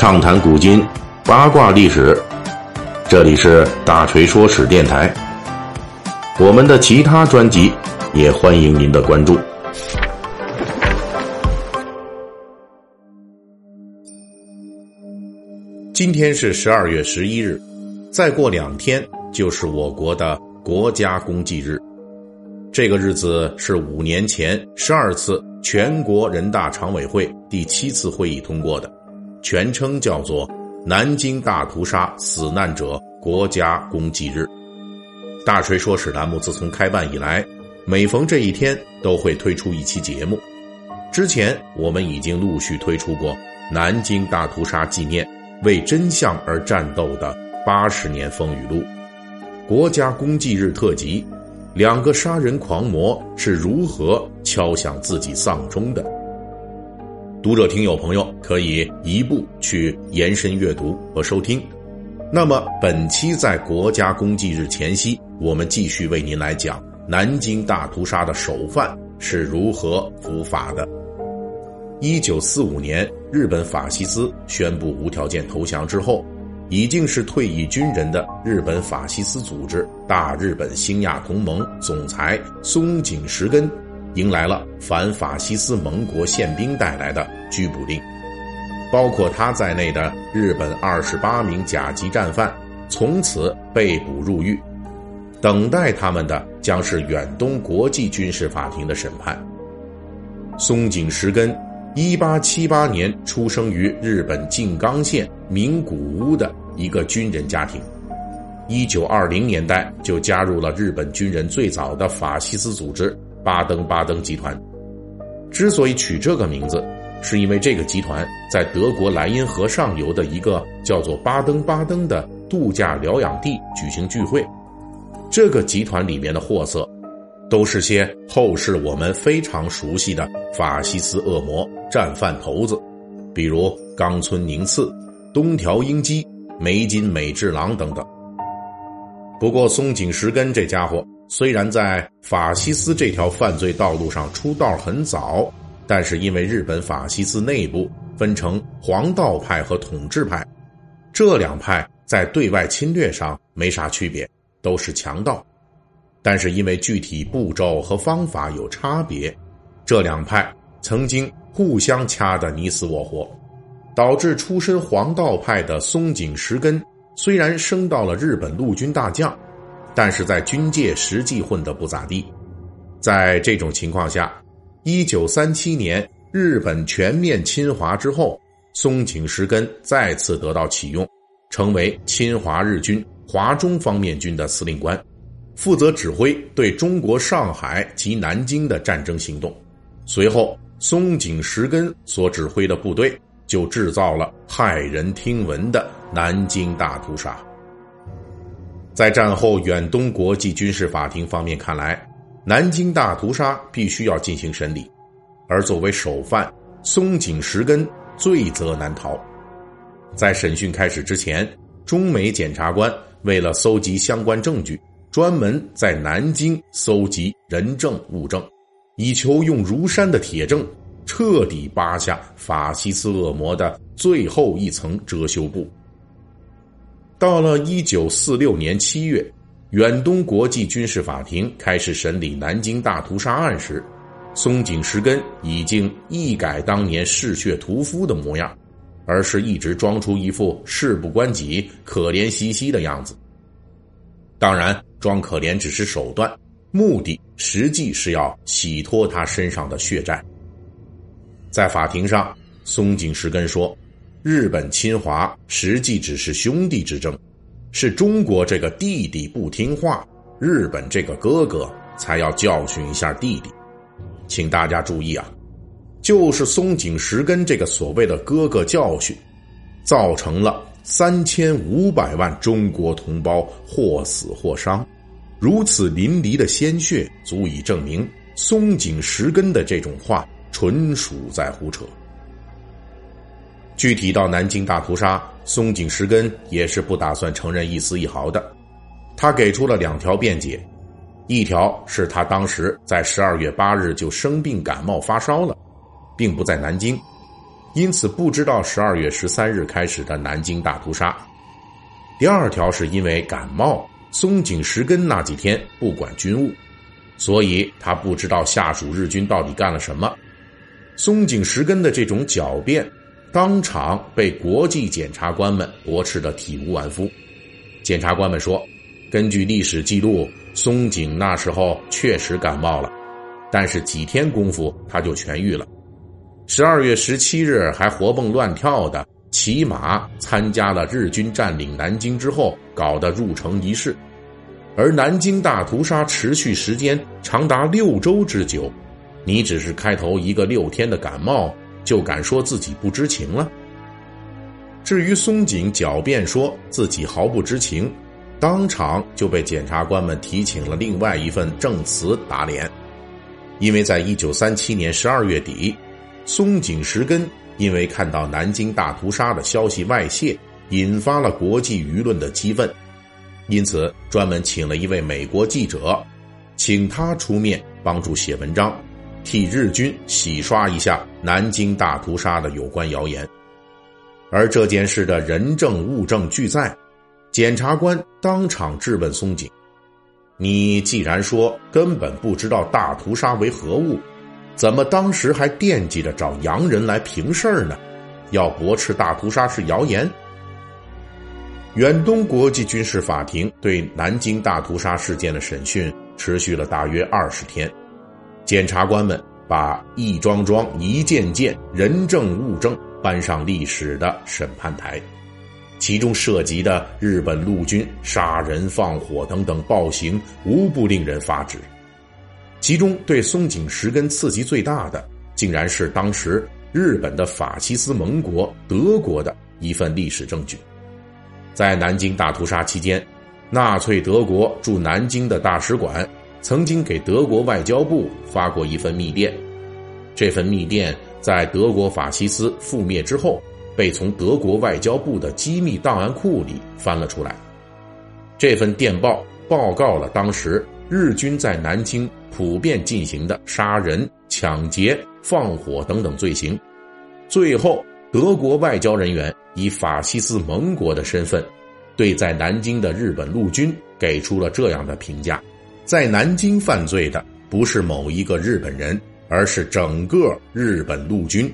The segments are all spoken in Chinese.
畅谈古今，八卦历史。这里是大锤说史电台。我们的其他专辑也欢迎您的关注。今天是十二月十一日，再过两天就是我国的国家公祭日。这个日子是五年前十二次全国人大常委会第七次会议通过的，全称叫做《南京大屠杀死难者国家公祭日》。大锤说史栏目自从开办以来，每逢这一天都会推出一期节目。之前我们已经陆续推出过《南京大屠杀纪念：为真相而战斗的八十年风雨录》、《国家公祭日特辑》。两个杀人狂魔是如何敲响自己丧钟的？读者、听友、朋友可以一步去延伸阅读和收听。那么，本期在国家公祭日前夕，我们继续为您来讲南京大屠杀的首犯是如何伏法的。一九四五年，日本法西斯宣布无条件投降之后。已经是退役军人的日本法西斯组织大日本兴亚同盟总裁松井石根，迎来了反法西斯盟国宪兵带来的拘捕令，包括他在内的日本二十八名甲级战犯从此被捕入狱，等待他们的将是远东国际军事法庭的审判。松井石根。一八七八年出生于日本静冈县名古屋的一个军人家庭，一九二零年代就加入了日本军人最早的法西斯组织巴登巴登集团。之所以取这个名字，是因为这个集团在德国莱茵河上游的一个叫做巴登巴登的度假疗养地举行聚会，这个集团里面的货色。都是些后世我们非常熟悉的法西斯恶魔战犯头子，比如冈村宁次、东条英机、梅津美治郎等等。不过松井石根这家伙虽然在法西斯这条犯罪道路上出道很早，但是因为日本法西斯内部分成黄道派和统治派，这两派在对外侵略上没啥区别，都是强盗。但是因为具体步骤和方法有差别，这两派曾经互相掐得你死我活，导致出身黄道派的松井石根虽然升到了日本陆军大将，但是在军界实际混得不咋地。在这种情况下，一九三七年日本全面侵华之后，松井石根再次得到启用，成为侵华日军华中方面军的司令官。负责指挥对中国上海及南京的战争行动，随后松井石根所指挥的部队就制造了骇人听闻的南京大屠杀。在战后远东国际军事法庭方面看来，南京大屠杀必须要进行审理，而作为首犯，松井石根罪责难逃。在审讯开始之前，中美检察官为了搜集相关证据。专门在南京搜集人证物证，以求用如山的铁证彻底扒下法西斯恶魔的最后一层遮羞布。到了一九四六年七月，远东国际军事法庭开始审理南京大屠杀案时，松井石根已经一改当年嗜血屠夫的模样，而是一直装出一副事不关己、可怜兮兮的样子。当然。装可怜只是手段，目的实际是要洗脱他身上的血债。在法庭上，松井石根说：“日本侵华实际只是兄弟之争，是中国这个弟弟不听话，日本这个哥哥才要教训一下弟弟。”请大家注意啊，就是松井石根这个所谓的哥哥教训，造成了。三千五百万中国同胞或死或伤，如此淋漓的鲜血，足以证明松井石根的这种话纯属在胡扯。具体到南京大屠杀，松井石根也是不打算承认一丝一毫的。他给出了两条辩解：一条是他当时在十二月八日就生病感冒发烧了，并不在南京；因此不知道十二月十三日开始的南京大屠杀。第二条是因为感冒，松井石根那几天不管军务，所以他不知道下属日军到底干了什么。松井石根的这种狡辩，当场被国际检察官们驳斥得体无完肤。检察官们说，根据历史记录，松井那时候确实感冒了，但是几天功夫他就痊愈了。十二月十七日还活蹦乱跳的骑马参加了日军占领南京之后搞的入城仪式，而南京大屠杀持续时间长达六周之久，你只是开头一个六天的感冒就敢说自己不知情了？至于松井狡辩说自己毫不知情，当场就被检察官们提请了另外一份证词打脸，因为在一九三七年十二月底。松井石根因为看到南京大屠杀的消息外泄，引发了国际舆论的激愤，因此专门请了一位美国记者，请他出面帮助写文章，替日军洗刷一下南京大屠杀的有关谣言。而这件事的人证物证俱在，检察官当场质问松井：“你既然说根本不知道大屠杀为何物？”怎么当时还惦记着找洋人来评事儿呢？要驳斥大屠杀是谣言。远东国际军事法庭对南京大屠杀事件的审讯持续了大约二十天，检察官们把一桩桩、一件件人证物证搬上历史的审判台，其中涉及的日本陆军杀人放火等等暴行，无不令人发指。其中对松井石根刺激最大的，竟然是当时日本的法西斯盟国德国的一份历史证据。在南京大屠杀期间，纳粹德国驻南京的大使馆曾经给德国外交部发过一份密电。这份密电在德国法西斯覆灭之后，被从德国外交部的机密档案库里翻了出来。这份电报报告了当时日军在南京。普遍进行的杀人、抢劫、放火等等罪行，最后德国外交人员以法西斯盟国的身份，对在南京的日本陆军给出了这样的评价：在南京犯罪的不是某一个日本人，而是整个日本陆军，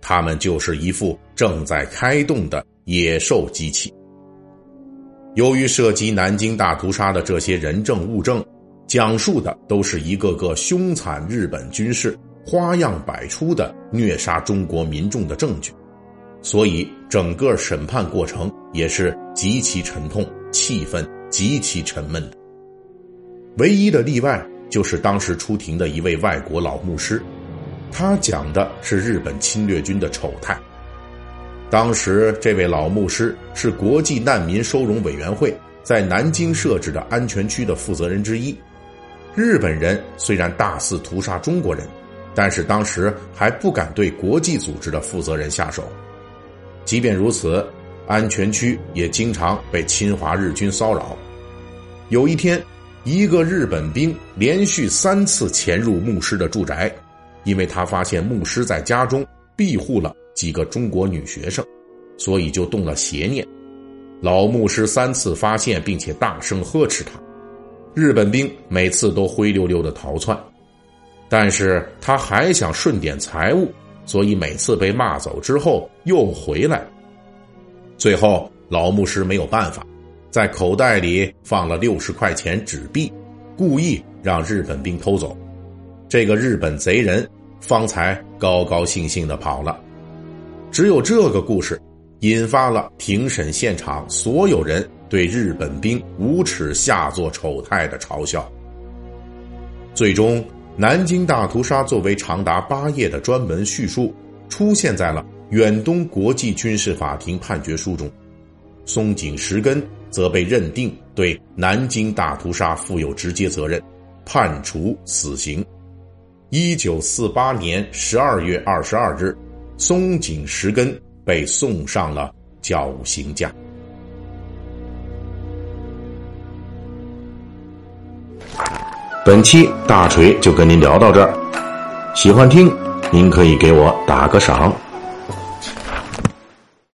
他们就是一副正在开动的野兽机器。由于涉及南京大屠杀的这些人证物证。讲述的都是一个个凶残日本军事花样百出的虐杀中国民众的证据，所以整个审判过程也是极其沉痛，气氛极其沉闷的。唯一的例外就是当时出庭的一位外国老牧师，他讲的是日本侵略军的丑态。当时这位老牧师是国际难民收容委员会在南京设置的安全区的负责人之一。日本人虽然大肆屠杀中国人，但是当时还不敢对国际组织的负责人下手。即便如此，安全区也经常被侵华日军骚扰。有一天，一个日本兵连续三次潜入牧师的住宅，因为他发现牧师在家中庇护了几个中国女学生，所以就动了邪念。老牧师三次发现并且大声呵斥他。日本兵每次都灰溜溜的逃窜，但是他还想顺点财物，所以每次被骂走之后又回来。最后老牧师没有办法，在口袋里放了六十块钱纸币，故意让日本兵偷走。这个日本贼人方才高高兴兴的跑了。只有这个故事，引发了庭审现场所有人。对日本兵无耻下作丑态的嘲笑。最终，南京大屠杀作为长达八页的专门叙述，出现在了远东国际军事法庭判决书中。松井石根则被认定对南京大屠杀负有直接责任，判处死刑。一九四八年十二月二十二日，松井石根被送上了绞刑架。本期大锤就跟您聊到这儿，喜欢听您可以给我打个赏。